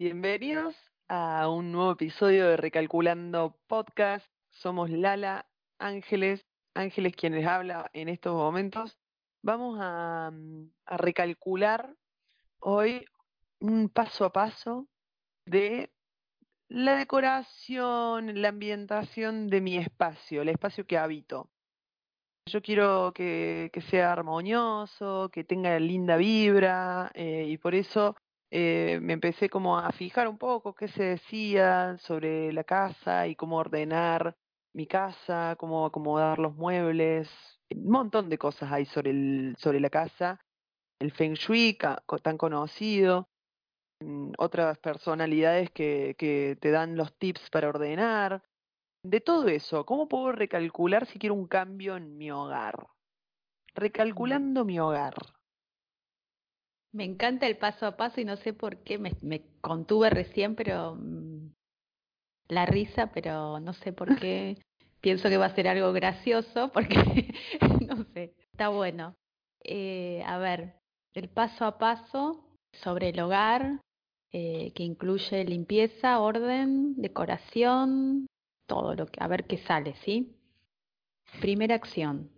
Bienvenidos a un nuevo episodio de Recalculando Podcast. Somos Lala Ángeles, Ángeles quienes habla en estos momentos. Vamos a, a recalcular hoy un paso a paso de la decoración, la ambientación de mi espacio, el espacio que habito. Yo quiero que, que sea armonioso, que tenga linda vibra eh, y por eso eh, me empecé como a fijar un poco qué se decía sobre la casa y cómo ordenar mi casa, cómo acomodar los muebles, un montón de cosas hay sobre, el, sobre la casa, el feng shui tan conocido, mm, otras personalidades que, que te dan los tips para ordenar, de todo eso, ¿cómo puedo recalcular si quiero un cambio en mi hogar? Recalculando mi hogar. Me encanta el paso a paso y no sé por qué me, me contuve recién, pero mm, la risa, pero no sé por qué. Pienso que va a ser algo gracioso porque, no sé, está bueno. Eh, a ver, el paso a paso sobre el hogar, eh, que incluye limpieza, orden, decoración, todo lo que, a ver qué sale, ¿sí? Primera acción.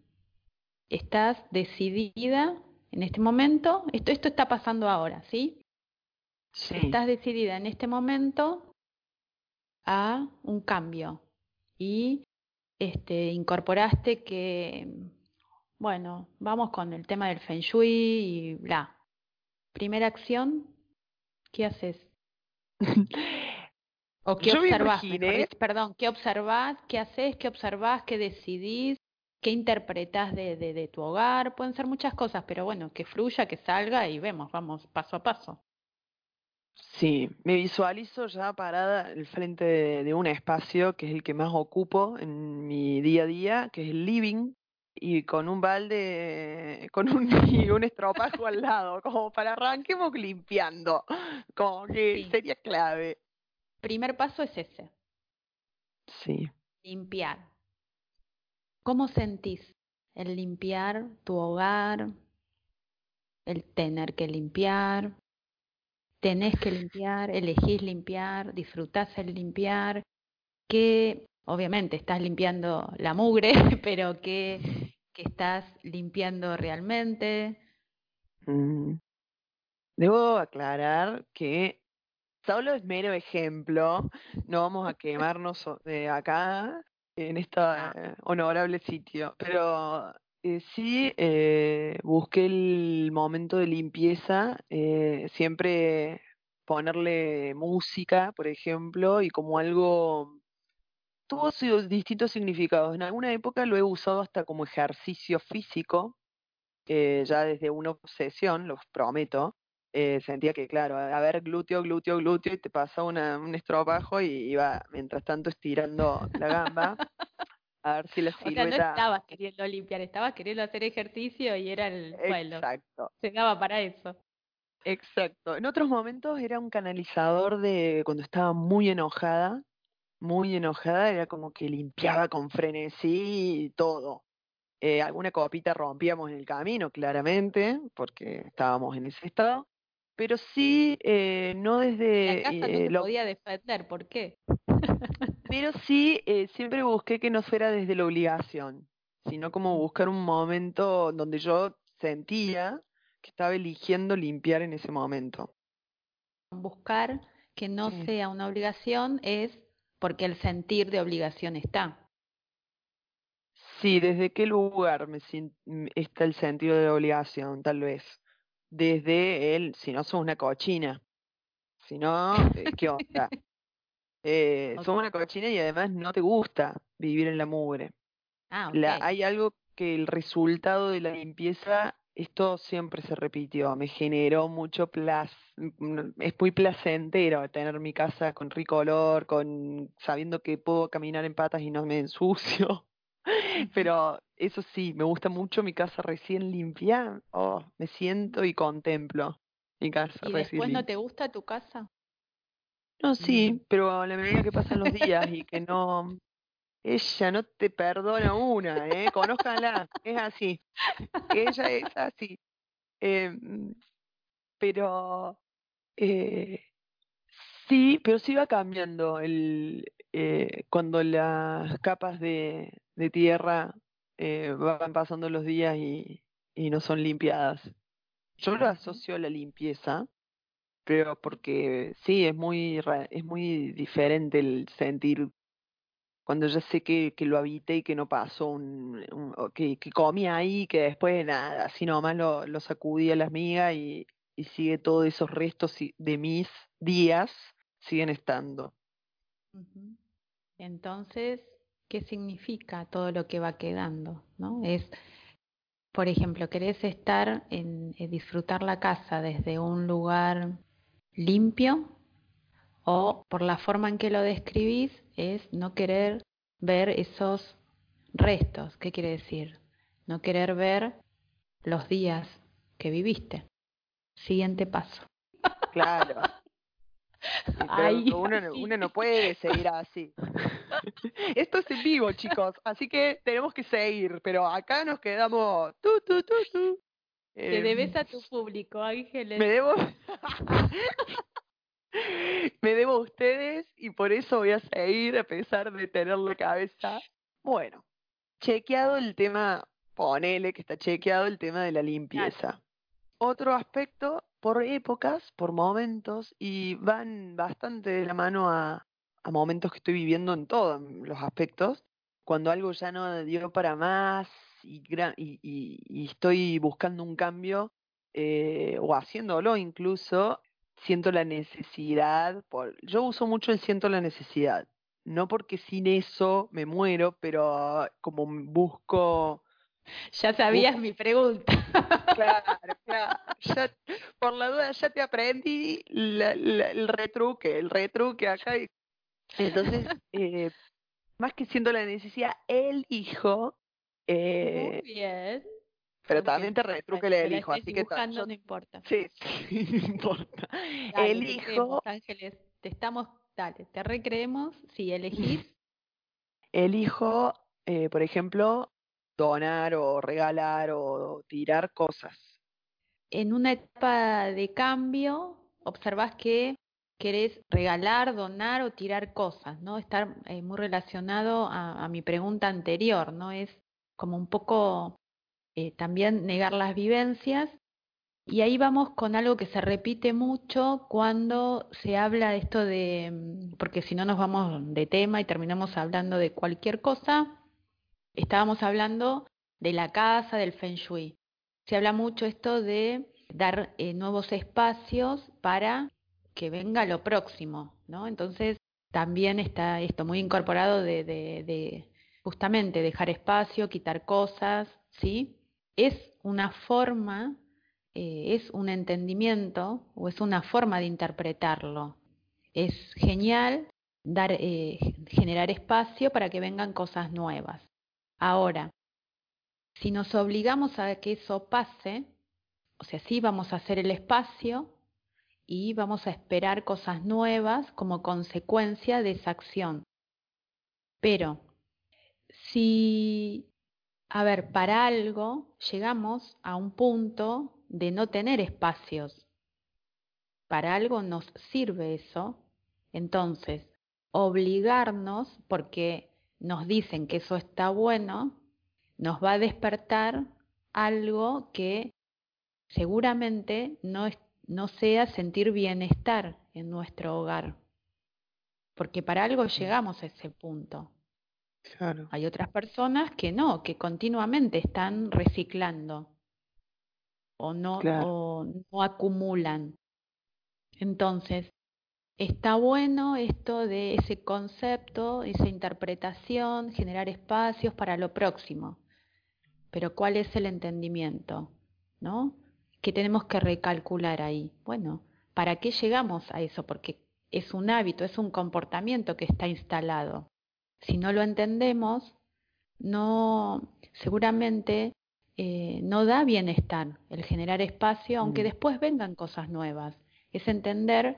Estás decidida en este momento, esto, esto está pasando ahora, ¿sí? Sí. Estás decidida en este momento a un cambio y este, incorporaste que, bueno, vamos con el tema del feng shui y bla. Primera acción, ¿qué haces? ¿O qué Yo me observás? imaginé- Perdón, ¿qué observás? ¿Qué haces? ¿Qué observás? ¿Qué decidís? ¿Qué interpretás de, de, de tu hogar? Pueden ser muchas cosas, pero bueno, que fluya, que salga y vemos, vamos paso a paso. Sí, me visualizo ya parada al frente de, de un espacio que es el que más ocupo en mi día a día, que es el living, y con un balde, con un, y un estropajo al lado, como para arranquemos limpiando, como que Sí. sería clave. Primer paso es ese, Sí. limpiar. ¿Cómo sentís el limpiar tu hogar? El tener que limpiar, tenés que limpiar, elegís limpiar, disfrutás el limpiar, que obviamente estás limpiando la mugre, pero que, que estás limpiando realmente. Mm. Debo aclarar que solo es mero ejemplo, no vamos a quemarnos de acá en este honorable sitio, pero eh, sí eh, busqué el momento de limpieza, eh, siempre ponerle música, por ejemplo, y como algo tuvo sus distintos significados. En alguna época lo he usado hasta como ejercicio físico, eh, ya desde una obsesión, los prometo. Eh, sentía que, claro, a a ver, glúteo, glúteo, glúteo, y te pasa una, un estropajo y iba, mientras tanto, estirando la gamba, a ver si la O sea, no silueta... estabas queriendo limpiar, estabas queriendo hacer ejercicio y era el, bueno, Exacto, se daba para eso. exacto. En otros momentos era un canalizador de cuando estaba muy enojada, muy enojada, era como que limpiaba con frenesí todo. Eh, alguna copita rompíamos en el camino, claramente, porque estábamos en ese estado, pero sí, eh, no desde... La casa no eh, lo- podía defender, ¿por qué? pero sí, eh, siempre busqué que no fuera desde la obligación, sino como buscar un momento donde yo sentía que estaba eligiendo limpiar en ese momento. Buscar que no Sí. sea una obligación es porque el sentir de obligación está. Sí, ¿desde qué lugar me está el sentido de obligación, tal vez? Desde el, si no sos una cochina, si no, eh, ¿qué onda? Eh, sos una cochina y además no te gusta vivir en la mugre. Ah, ok. La, hay algo que el resultado de la limpieza, esto siempre se repitió, me generó mucho placer, es muy placentero tener mi casa con rico olor, con sabiendo que puedo caminar en patas y no me ensucio. Pero eso sí, me gusta mucho mi casa recién limpia. Oh, me siento y contemplo mi casa ¿Y recién después no limpia. te gusta tu casa? No, sí, Mm. pero a la medida que pasan los días y que no, ella no te perdona una, ¿eh? Conózcanla, es así. Ella es así. Eh, pero eh, Sí, pero sí va cambiando el, eh, cuando las capas de, de tierra eh, van pasando los días y, y no son limpiadas. Yo lo asocio a la limpieza, pero porque sí, es muy, es muy diferente el sentir cuando ya sé que, que lo habité y que no pasó un, que, que comí ahí, que después nada, así nomás lo, lo sacudí a las migas y, y sigue todos esos restos de mis días siguen estando. Ujú. Entonces, ¿qué significa todo lo que va quedando? ¿No? Es, por ejemplo, querés estar en, en disfrutar la casa desde un lugar limpio o por la forma en que lo describís es no querer ver esos restos. ¿Qué quiere decir? No querer ver los días que viviste. Siguiente paso. Claro. Ay, uno, no- así. uno no puede seguir así. Esto es en vivo, chicos, así que tenemos que seguir, pero acá nos quedamos tu. Te Eh, debes a tu público, me Ángeles. debo me debo a ustedes y por eso voy a seguir a pesar de tener la cabeza. Bueno, chequeado el tema, ponele que está chequeado el tema de la limpieza. Otro aspecto, por épocas, por momentos, y van bastante de la mano a, momentos que estoy viviendo en todos los aspectos, cuando algo ya no dio para más y, y- y estoy buscando un cambio eh, o haciéndolo incluso, siento la necesidad, por, yo uso mucho el siento la necesidad, no porque sin eso me muero, pero como busco Ya sabías mi pregunta. Claro, claro. Ya, por la duda ya te aprendí la- la- el retruque, el retruque acá. y- Entonces, eh, más que siendo la necesidad, elijo, Muy eh, bien. pero también te retruque elijo, estoy así que yo- no importa. sí, sí, no importa. Dale, Elijo, creemos, Ángeles. Te estamos, dale, te recreemos si elegís. elijo, eh, por ejemplo, donar o regalar o tirar cosas. En una etapa de cambio, observás que querés regalar, donar o tirar cosas, ¿no? Estar eh, muy relacionado a, a mi pregunta anterior, ¿no? Es como un poco eh, también negar las vivencias. Y ahí vamos con algo que se repite mucho cuando se habla de esto de, mm, porque si no nos vamos de tema y terminamos hablando de cualquier cosa, estábamos hablando de la casa, del feng shui. Se habla mucho esto de dar eh, nuevos espacios para que venga lo próximo, ¿no? Entonces también está esto muy incorporado de, de, justamente dejar espacio, quitar cosas, ¿sí? Es una forma, eh, es un entendimiento o es una forma de interpretarlo. Es genial dar, eh, generar espacio para que vengan cosas nuevas. Ahora, si nos obligamos a que eso pase, o sea, sí vamos a hacer el espacio y vamos a esperar cosas nuevas como consecuencia de esa acción. Pero si, a ver, para algo llegamos a un punto de no tener espacios, para algo nos sirve eso, entonces obligarnos, porque nos dicen que eso está bueno, nos va a despertar algo que seguramente no, es- no sea sentir bienestar en nuestro hogar, porque para algo llegamos a ese punto. Claro. Hay otras personas que no, que continuamente están reciclando o no, Claro. o no acumulan. Entonces, está bueno esto de ese concepto, esa interpretación, generar espacios para lo próximo. Pero ¿cuál es el entendimiento? ¿No? ¿Qué tenemos que recalcular ahí? Bueno, ¿para qué llegamos a eso? Porque es un hábito, es un comportamiento que está instalado. Si no lo entendemos, no, seguramente eh, no da bienestar el generar espacio, aunque Mm. después vengan cosas nuevas. Es entender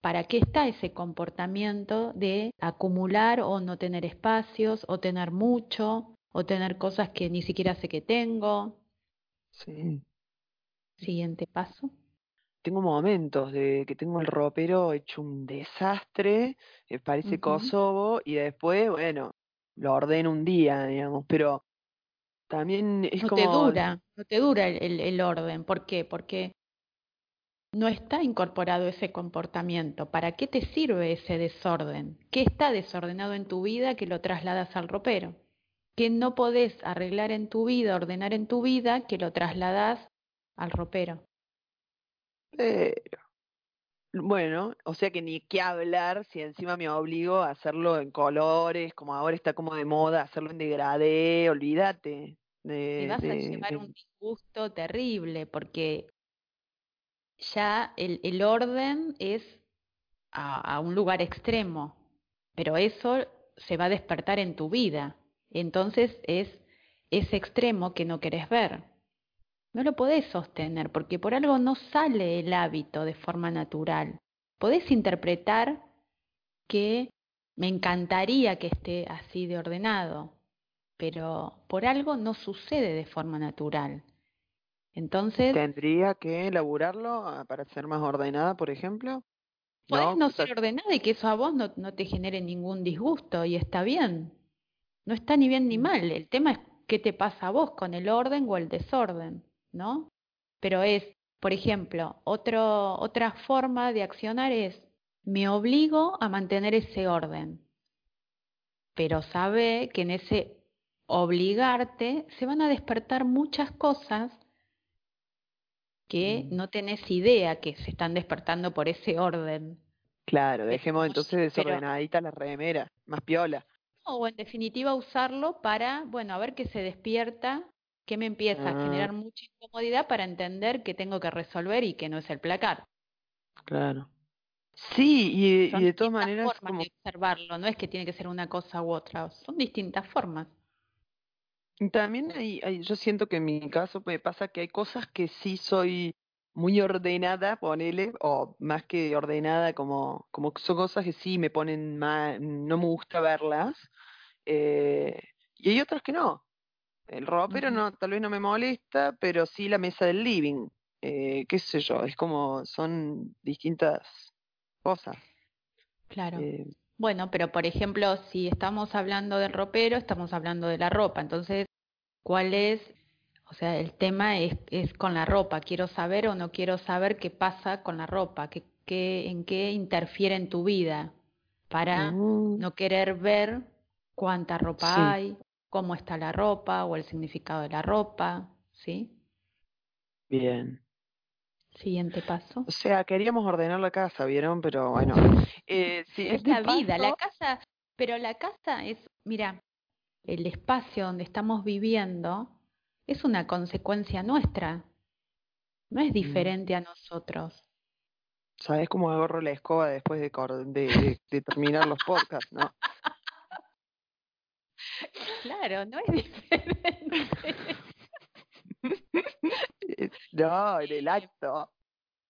para qué está ese comportamiento de acumular o no tener espacios, o tener mucho, o tener cosas que ni siquiera sé que tengo. Sí. Siguiente paso. tengo momentos de que tengo el ropero hecho un desastre, eh, parece Kosovo, y después, bueno, lo ordeno un día, digamos, pero también es no como... te dura, no te dura el, el orden. ¿Por qué? Porque no está incorporado ese comportamiento. ¿Para qué te sirve ese desorden? ¿Qué está desordenado en tu vida que lo trasladas al ropero? ¿Qué no podés arreglar en tu vida, ordenar en tu vida que lo trasladas al ropero? Pero, bueno, o sea que ni qué hablar si encima me obligo a hacerlo en colores, como ahora está como de moda, hacerlo en degradé, olvídate. Te vas a llevar un disgusto terrible porque ya el, orden es a, a un lugar extremo, pero eso se va a despertar en tu vida. Entonces es ese extremo que no querés ver. No lo podés sostener porque por algo no sale el hábito de forma natural. Podés interpretar que me encantaría que esté así de ordenado, pero por algo no sucede de forma natural. Entonces... ¿Tendría que elaborarlo ah, para ser más ordenada, por ejemplo? Puedes no, ser ordenada y que eso a vos no, no te genere ningún disgusto y está bien. No está ni bien ni Mm. mal. El tema es qué te pasa a vos con el orden o el desorden, ¿no? Pero es, por ejemplo, otro, otra forma de accionar es, me obligo a mantener ese orden, pero sabe que en ese obligarte se van a despertar muchas cosas que Mm. no tenés idea que se están despertando por ese orden. Claro, dejemos entonces desordenadita la remera, más piola. O en definitiva usarlo para, bueno, a ver qué se despierta, qué me empieza a Ah. generar mucha incomodidad para entender que tengo que resolver y que no es el placar. Claro. Sí, y, de todas maneras, formas como de observarlo, no es que tiene que ser una cosa u otra, son distintas formas. También hay, hay- yo siento que en mi caso me pasa que hay cosas que sí soy muy ordenada, ponele, o más que ordenada, como, como que son cosas que sí me ponen mal, no me gusta verlas, eh, y hay otras que no. El ropero no, tal vez no me molesta, pero sí la mesa del living, eh, qué sé yo, es como, son distintas cosas. Claro. eh, Bueno, pero por ejemplo, si estamos hablando del ropero, estamos hablando de la ropa. Entonces, ¿cuál es? O sea, el tema es, es con la ropa. ¿Quiero saber o no quiero saber qué pasa con la ropa? ¿Qué, qué, en qué interfiere en tu vida? Para mm, no querer ver cuánta ropa Sí. hay, cómo está la ropa o el significado de la ropa. ¿Sí? bien. Siguiente paso. O sea, queríamos ordenar la casa, ¿vieron? Pero bueno. Eh, Es siguiente la vida, la casa, pero la casa es, mira, el espacio donde estamos viviendo es una consecuencia nuestra, no es diferente a nosotros. ¿sabes cómo agarro la escoba después de, cor- de, de- de terminar los podcasts, no? Claro, no es diferente. No, en el acto.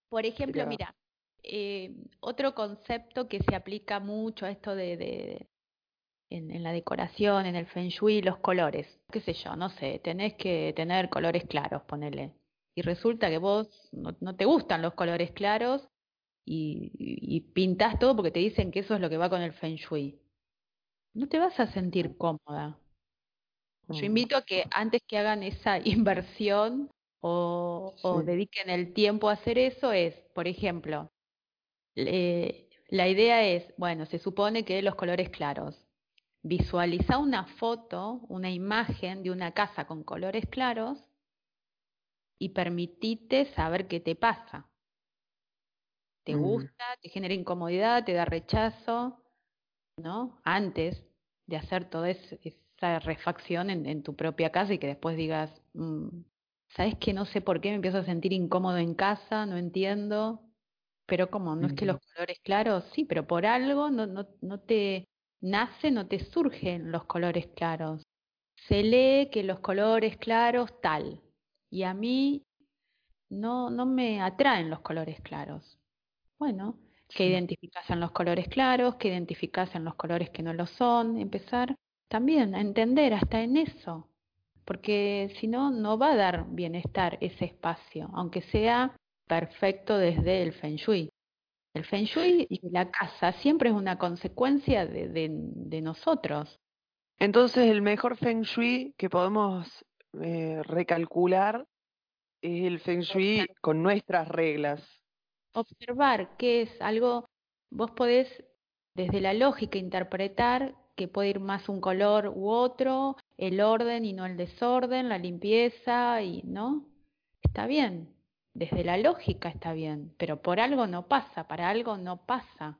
Por ejemplo, Pero- mira, eh, otro concepto que se aplica mucho a esto de, de- en, en la decoración, en el feng shui, los colores. Qué sé yo, no sé, tenés que tener colores claros, ponele. Y resulta que vos no, no te gustan los colores claros y, y, pintás todo porque te dicen que eso es lo que va con el feng shui. No te vas a sentir cómoda. Yo invito a que antes que hagan esa inversión o, dediquen el tiempo a hacer eso, es, por ejemplo, la idea es, bueno, se supone que los colores claros. Visualiza una foto, una imagen de una casa con colores claros y permitite saber qué te pasa. ¿Te Mm. gusta? ¿Te genera incomodidad? ¿Te da rechazo? ¿No? Antes de hacer toda es- esa refacción en, en tu propia casa y que después digas, "Mm, ¿sabes que no sé por qué me empiezo a sentir incómodo en casa? No entiendo. Pero como no es que los colores claros, sí, pero por algo no, no, no te nace, no te surgen los colores claros. Se lee que los colores claros tal. Y a mí no, no me atraen los colores claros. Bueno, que Sí. identificas en los colores claros, que identificas en los colores que no lo son, empezar también a entender hasta en eso, porque si no, no va a dar bienestar ese espacio, aunque sea perfecto desde el Feng Shui. El Feng Shui y la casa siempre es una consecuencia de, de, nosotros. Entonces, el mejor Feng Shui que podemos eh, recalcular es el Feng Shui con nuestras reglas. Observar que es algo, vos podés desde la lógica interpretar que puede ir más un color u otro, el orden y no el desorden, la limpieza y no, está bien, desde la lógica está bien, pero por algo no pasa, para algo no pasa.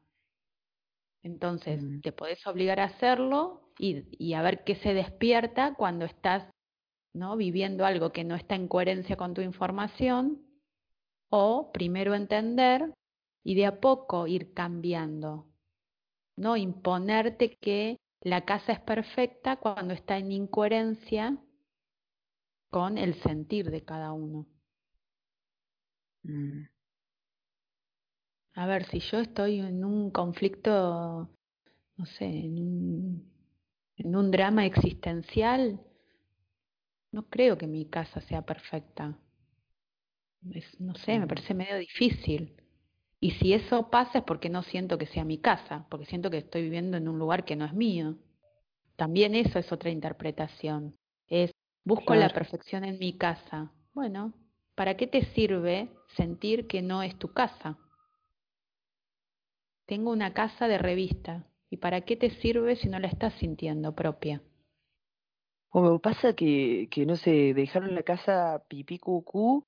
Entonces, mm. te podés obligar a hacerlo y, y, a ver qué se despierta cuando estás ¿no? viviendo algo que no está en coherencia con tu información, o primero entender y de a poco ir cambiando. No imponerte que la casa es perfecta cuando está en incoherencia con el sentir de cada uno. Mm. A ver, si yo estoy en un conflicto, no sé, en un, en un drama existencial, no creo que mi casa sea perfecta. no sé, me mm. parece medio difícil. Y si eso pasa es porque no siento que sea mi casa, porque siento que estoy viviendo en un lugar que no es mío. También eso es otra interpretación. Es, busco la perfección en mi casa. Bueno, ¿para qué te sirve sentir que no es tu casa? Tengo una casa de revista. ¿Y para qué te sirve si no la estás sintiendo propia? O pasa que, que, no sé, dejaron la casa pipí cucú,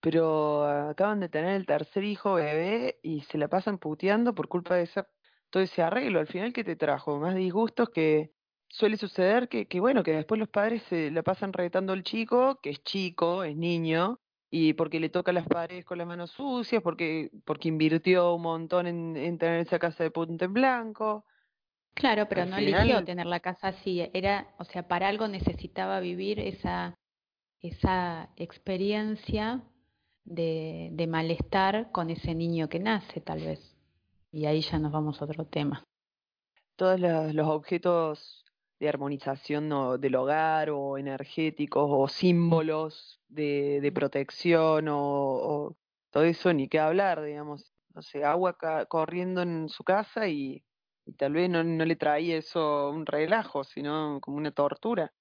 pero acaban de tener el tercer hijo bebé y se la pasan puteando por culpa de esa, todo ese arreglo. Al final, ¿qué te trajo? Más disgustos que suele suceder que, que bueno, que después los padres se la pasan retando al chico, que es chico, es niño, y porque le toca las paredes con las manos sucias, porque, porque invirtió un montón en, en tener esa casa de punta en blanco. Claro, pero no eligió tener la casa así, era, o sea, para algo necesitaba vivir esa, esa experiencia de, de malestar con ese niño que nace, tal vez. Y ahí ya nos vamos a otro tema. Todos los, objetos de armonización ¿no? del hogar o energéticos o símbolos de, de protección o, o, todo eso, ni qué hablar, digamos. No sé, agua corriendo en su casa y y tal vez no, no le traía eso un relajo, sino como una tortura,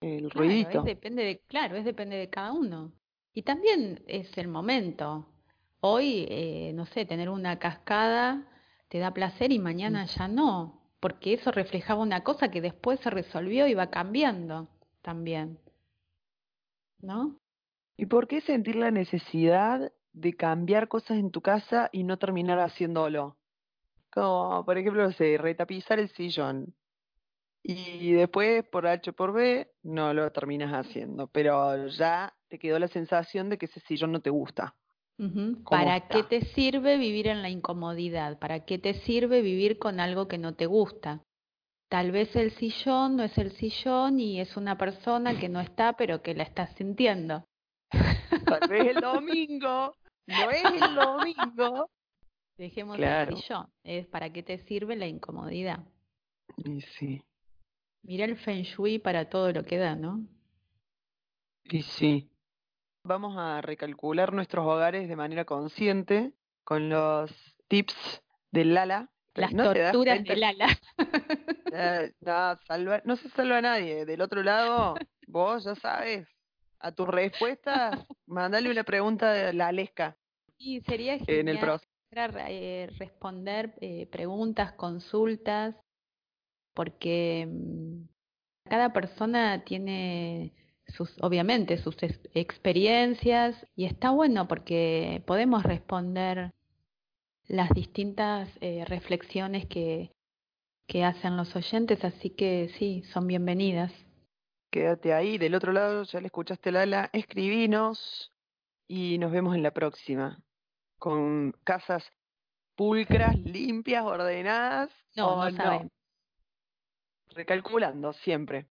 el ruidito. depende de, claro, es depende de cada uno. Y también es el momento. Hoy, eh, no sé, tener una cascada te da placer y mañana ya no, porque eso reflejaba una cosa que después se resolvió y va cambiando también. ¿No? ¿Y por qué sentir la necesidad de cambiar cosas en tu casa y no terminar haciéndolo? Como, por ejemplo, no sé, retapizar el sillón. Y después, por H por B, no lo terminas haciendo. Pero ya te quedó la sensación de que ese sillón no te gusta. ¿Para qué te sirve vivir en la incomodidad? ¿Para qué te sirve vivir con algo que no te gusta? Tal vez el sillón no es el sillón y es una persona que no está, pero que la estás sintiendo. Tal vez el domingo, no es el domingo, Dejemos claro. el sillón. Es para qué te sirve la incomodidad. Y sí. Mira el feng shui para todo lo que da, ¿no? Y sí. Vamos a recalcular nuestros hogares de manera consciente con los tips del Lala. Las torturas del Lala. Eh, no, salva, no se salva a nadie. Del otro lado, vos ya sabes. A tu respuesta, mandale una pregunta de la Alesca. Sí, sería genial. En el proceso eh, responder eh, preguntas, consultas, porque mm, cada persona tiene sus, obviamente, sus experiencias y está bueno porque podemos responder las distintas eh, reflexiones que, que hacen los oyentes, así que sí, son bienvenidas. Quédate ahí, del otro lado, ya le escuchaste Lala, escribinos y nos vemos en la próxima con casas pulcras, limpias, ordenadas. No, no, no. Recalculando siempre.